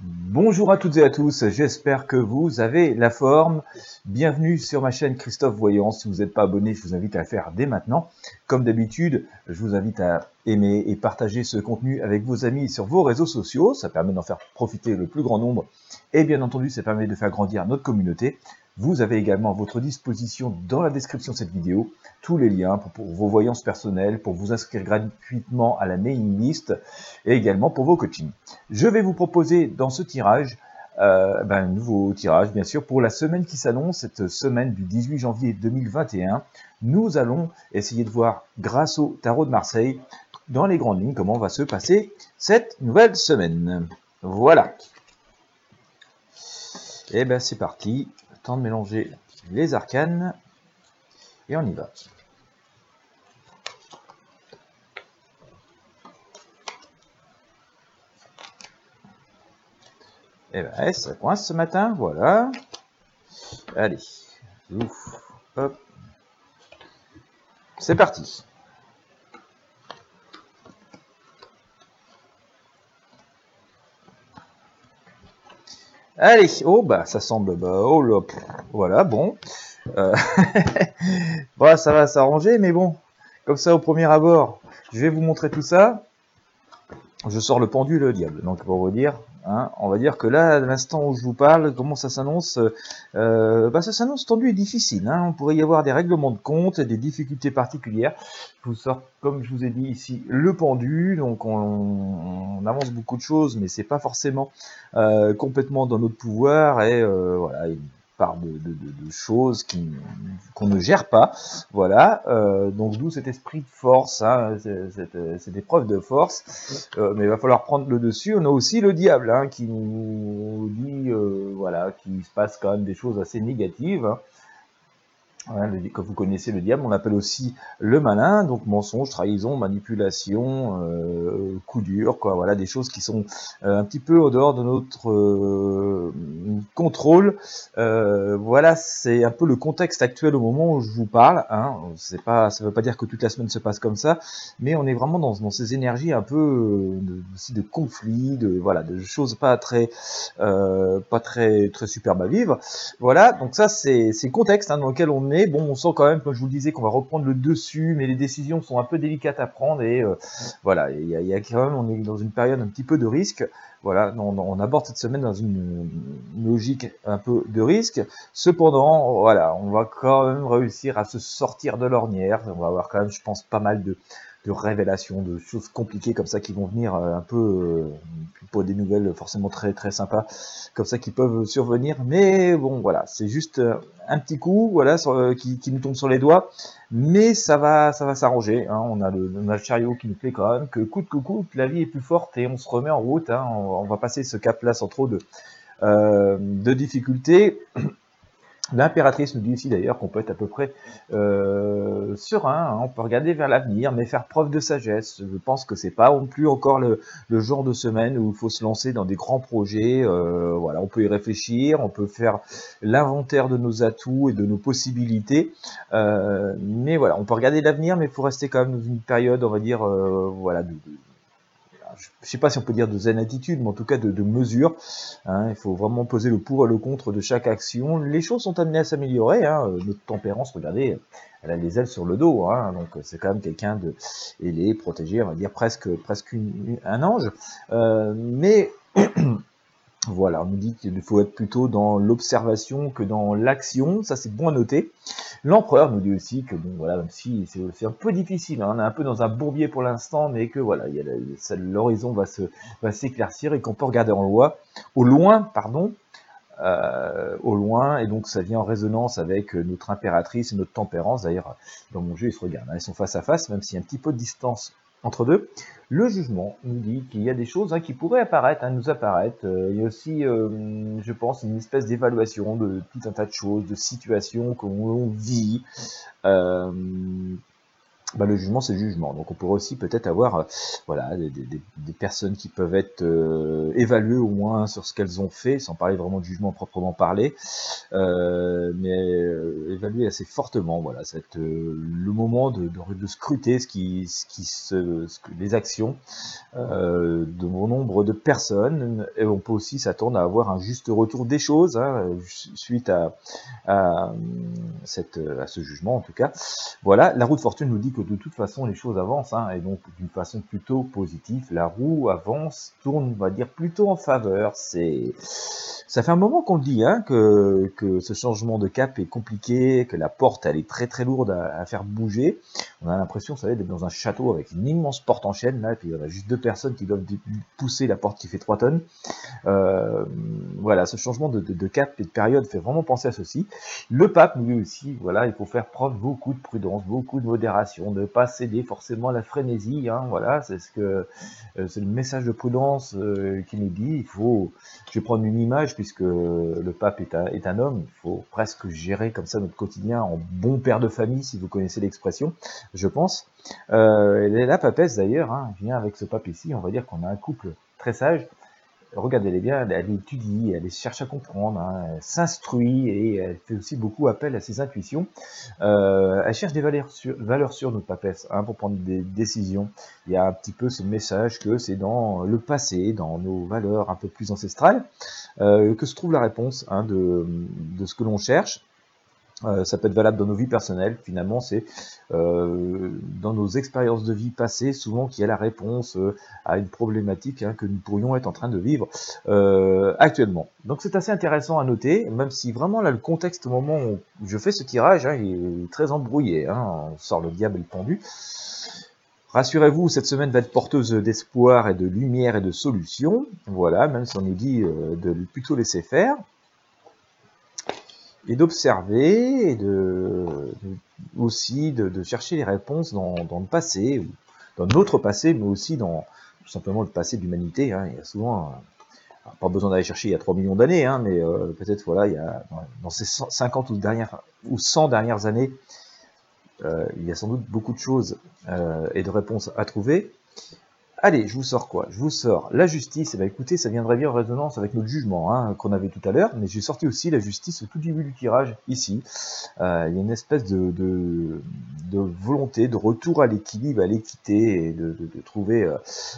Bonjour à toutes et à tous, j'espère que vous avez la forme. Bienvenue sur ma chaîne Christophe Voyant. Si vous n'êtes pas abonné, je vous invite à le faire dès maintenant. Comme d'habitude, je vous invite à aimer et partager ce contenu avec vos amis sur vos réseaux sociaux. Ça permet d'en faire profiter le plus grand nombre. Et bien entendu, ça permet de faire grandir notre communauté. Vous avez également à votre disposition dans la description de cette vidéo tous les liens pour, vos voyances personnelles, pour vous inscrire gratuitement à la mailing list et également pour vos coachings. Je vais vous proposer dans ce tirage euh, ben, un nouveau tirage, bien sûr, pour la semaine qui s'annonce, cette semaine du 18 janvier 2021. Nous allons essayer de voir, grâce au tarot de Marseille, dans les grandes lignes, comment va se passer cette nouvelle semaine. Voilà. Et eh ben c'est parti de mélanger les arcanes et on y va. Et eh ben, ça coince ce matin, voilà. Allez, ouf. C'est parti. Allez, oh bah ça semble, bah, oh là, voilà, bon. Euh, bon, ça va s'arranger, mais bon, comme ça au premier abord, je vais vous montrer tout ça. Je sors le pendu le diable, donc pour vous dire, Hein, on va dire que là, à l'instant où je vous parle, comment ça s'annonce euh, bah, Ça s'annonce tendu et difficile. Hein. On pourrait y avoir des règlements de compte et des difficultés particulières. Je vous sors, comme je vous ai dit ici, le pendu. Donc on, avance beaucoup de choses, mais c'est pas forcément euh, complètement dans notre pouvoir. Et euh, voilà, par de, choses qu'on ne gère pas. Voilà, euh, donc d'où cet esprit de force, hein, cette, épreuve de force. Euh, mais il va falloir prendre le dessus. On a aussi le diable hein, qui nous dit, euh, voilà, qu'il se passe quand même des choses assez négatives. Hein. Hein, comme vous connaissez le diable, on l'appelle aussi le malin, donc mensonge, trahison, manipulation, euh, coup dur, quoi. Voilà des choses qui sont euh, un petit peu au dehors de notre euh, contrôle. Voilà, c'est un peu le contexte actuel au moment où je vous parle. Hein. C'est pas, ça veut pas dire que toute la semaine se passe comme ça, mais on est vraiment dans, dans ces énergies un peu de, aussi de conflits, de voilà, de choses pas très, pas très très superbes à vivre. Voilà, donc ça c'est le contexte hein, dans lequel on est bon, on sent quand même, comme je vous le disais, qu'on va reprendre le dessus, mais les décisions sont un peu délicates à prendre et euh, voilà, il y, a, quand même, on est dans une période un petit peu de risque. Voilà, on, aborde cette semaine dans une, logique un peu de risque. Cependant, voilà, on va quand même réussir à se sortir de l'ornière. On va avoir quand même, je pense, pas mal de, de révélations, de choses compliquées comme ça qui vont venir euh, un peu euh, pour des nouvelles forcément très très sympas comme ça qui peuvent survenir. Mais bon voilà, c'est juste euh, un petit coup voilà qui, nous tombe sur les doigts, mais ça va ça va s'arranger. Hein. On, a le, on a le chariot qui nous plaît quand même que coûte que coûte, la vie est plus forte et on se remet en route. Hein. On, va passer ce cap là sans trop de de difficultés. L'impératrice nous dit aussi d'ailleurs qu'on peut être à peu près euh, serein, hein. on peut regarder vers l'avenir, mais faire preuve de sagesse. Je pense que c'est pas non plus encore le, genre de semaine où il faut se lancer dans des grands projets. Euh, voilà, on peut y réfléchir, on peut faire l'inventaire de nos atouts et de nos possibilités. Euh, mais voilà, on peut regarder l'avenir, mais il faut rester quand même dans une période, on va dire, voilà, de, je ne sais pas si on peut dire de zen attitude, mais en tout cas de, mesure. Hein. il faut vraiment poser le pour et le contre de chaque action. Les choses sont amenées à s'améliorer. Hein. Euh, notre tempérance, regardez, elle a les ailes sur le dos, hein. donc c'est quand même quelqu'un de ailé, protégé, on va dire presque presque un ange. Euh, mais Voilà, on nous dit qu'il faut être plutôt dans l'observation que dans l'action, ça c'est bon à noter. L'empereur nous dit aussi que bon voilà, même si c'est un peu difficile, hein, on est un peu dans un bourbier pour l'instant, mais que voilà, l'horizon va s'éclaircir et qu'on peut regarder en loi, au loin, pardon, euh, au loin, et donc ça vient en résonance avec notre impératrice et notre tempérance. D'ailleurs, dans mon jeu, ils se regardent, hein, ils sont face à face, même s'il y a un petit peu de distance entre deux. Le jugement nous dit qu'il y a des choses hein, qui pourraient apparaître, hein, nous apparaître. Euh, il y a aussi, euh, je pense, une espèce d'évaluation de tout un tas de choses, de situations qu'on vit. Euh, bah, le jugement c'est jugement. Donc on pourrait aussi peut-être avoir euh, voilà des, personnes qui peuvent être euh, évaluées au moins sur ce qu'elles ont fait, sans parler vraiment de jugement proprement parlé, euh, mais évaluées assez fortement. Voilà, le moment de, scruter ce qui, ce qui les actions de bon nombre de personnes. Et on peut aussi s'attendre à avoir un juste retour des choses hein, suite à ce jugement en tout cas. Voilà, la roue de fortune nous dit que de toute façon les choses avancent, hein, et donc d'une façon plutôt positive, la roue avance, tourne, on va dire, plutôt en faveur. C'est, ça fait un moment qu'on le dit, hein, que, ce changement de cap est compliqué, que la porte elle est très très lourde à faire bouger. On a l'impression, vous savez, d'être dans un château avec une immense porte en chaîne là, et puis il y a juste deux personnes qui doivent pousser la porte qui fait 3 tonnes. Euh, voilà, ce changement de, cap et de période fait vraiment penser à ceci. Le pape dit aussi, voilà, il faut faire preuve beaucoup de prudence, beaucoup de modération ne pas céder forcément à la frénésie. Hein, voilà, c'est ce que euh, c'est le message de prudence euh, qui nous dit. Il faut, je vais prendre une image puisque le pape est un homme. Il faut presque gérer comme ça notre quotidien en bon père de famille, si vous connaissez l'expression, je pense. Euh, la papesse d'ailleurs hein, vient avec ce pape ici. On va dire qu'on a un couple très sage regardez-les bien, elle étudie, elle cherche à comprendre, hein, elle s'instruit et elle fait aussi beaucoup appel à ses intuitions. Euh, elle cherche des valeurs sûres notre papesse, hein, pour prendre des décisions. Il y a un petit peu ce message que c'est dans le passé, dans nos valeurs un peu plus ancestrales, euh, que se trouve la réponse de ce que l'on cherche? Euh, ça peut être valable dans nos vies personnelles. Finalement, c'est euh, dans nos expériences de vie passées, souvent qu'il y a la réponse euh, à une problématique hein, que nous pourrions être en train de vivre actuellement. Donc c'est assez intéressant à noter, même si vraiment là le contexte au moment où je fais ce tirage, hein, est très embrouillé. Hein, on sort le diable pendu. Rassurez-vous, cette semaine va être porteuse d'espoir et de lumière et de solutions. Voilà, même si on nous dit de plutôt laisser faire et d'observer et de, aussi de, chercher les réponses dans, le passé, ou dans notre passé, mais aussi dans tout simplement le passé de l'humanité. Hein. Il y a souvent, pas besoin d'aller chercher il y a 3 millions d'années, hein, mais euh, peut-être voilà, il y a dans ces 50 ou, dernières, ou 100 dernières années, euh, il y a sans doute beaucoup de choses euh, et de réponses à trouver. Allez, je vous sors quoi? Je vous sors la justice. Et eh bien écoutez, ça viendrait bien en résonance avec notre jugement hein, qu'on avait tout à l'heure, mais j'ai sorti aussi la justice au tout début du tirage, ici. Euh, il y a une espèce de, de, de volonté, de retour à l'équilibre, à l'équité, et de, de, trouver euh,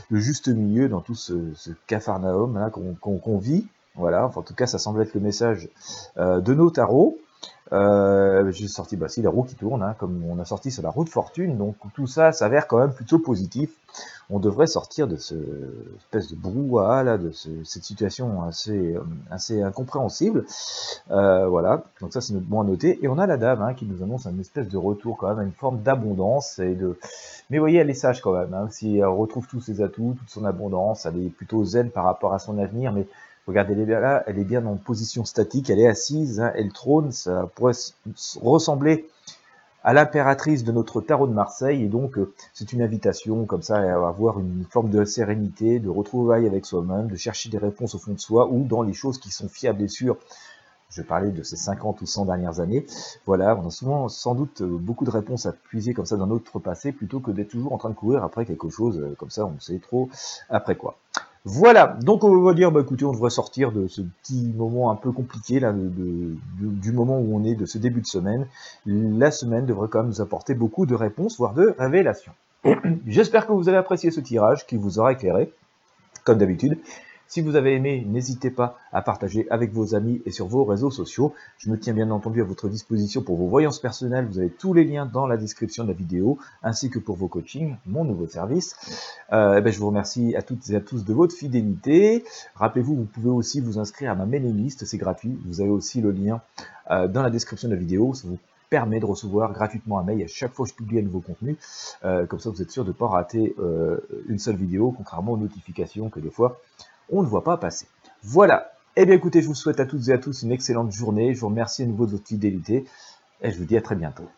le juste milieu dans tout ce, ce cafarnaum hein, qu'on qu vit. Voilà, enfin, en tout cas, ça semble être le message euh, de nos tarots. Euh, j'ai sorti bah, si la roue qui tourne, hein, comme on a sorti sur la roue de fortune, donc tout ça s'avère quand même plutôt positif. On devrait sortir de ce espèce de brouhaha de ce, cette situation assez euh, assez incompréhensible. Euh, voilà, donc ça c'est notre bon à noter. Et on a la dame hein, qui nous annonce un espèce de retour quand même à une forme d'abondance et de. Mais vous voyez, elle est sage quand même. Hein, si elle retrouve tous ses atouts, toute son abondance, elle est plutôt zen par rapport à son avenir, mais Regardez, elle est bien là, elle est bien en position statique, elle est assise, hein, elle trône, ça pourrait ressembler à l'impératrice de notre tarot de Marseille, et donc euh, c'est une invitation comme ça à avoir une forme de sérénité, de retrouvailles avec soi-même, de chercher des réponses au fond de soi, ou dans les choses qui sont fiables et sûres. Je parlais de ces 50 ou 100 dernières années. Voilà, on a souvent sans doute beaucoup de réponses à puiser comme ça dans notre passé, plutôt que d'être toujours en train de courir après quelque chose, euh, comme ça on sait trop après quoi. Voilà, donc on va dire, bah écoutez, on devrait sortir de ce petit moment un peu compliqué là, du moment où on est de ce début de semaine. La semaine devrait quand même nous apporter beaucoup de réponses, voire de révélations. J'espère que vous avez apprécié ce tirage, qui vous aura éclairé, comme d'habitude. Si vous avez aimé, n'hésitez pas à partager avec vos amis et sur vos réseaux sociaux. Je me tiens bien entendu à votre disposition pour vos voyances personnelles. Vous avez tous les liens dans la description de la vidéo, ainsi que pour vos coachings, mon nouveau service. Euh, eh ben, je vous remercie à toutes et à tous de votre fidélité. Rappelez-vous, vous pouvez aussi vous inscrire à ma mailing list, c'est gratuit. Vous avez aussi le lien euh, dans la description de la vidéo. Ça vous permet de recevoir gratuitement un mail à chaque fois que je publie un nouveau contenu. Euh, comme ça, vous êtes sûr de ne pas rater une seule vidéo, contrairement aux notifications que des fois on ne voit pas passer. Voilà. Eh bien écoutez, je vous souhaite à toutes et à tous une excellente journée. Je vous remercie à nouveau de votre fidélité et je vous dis à très bientôt.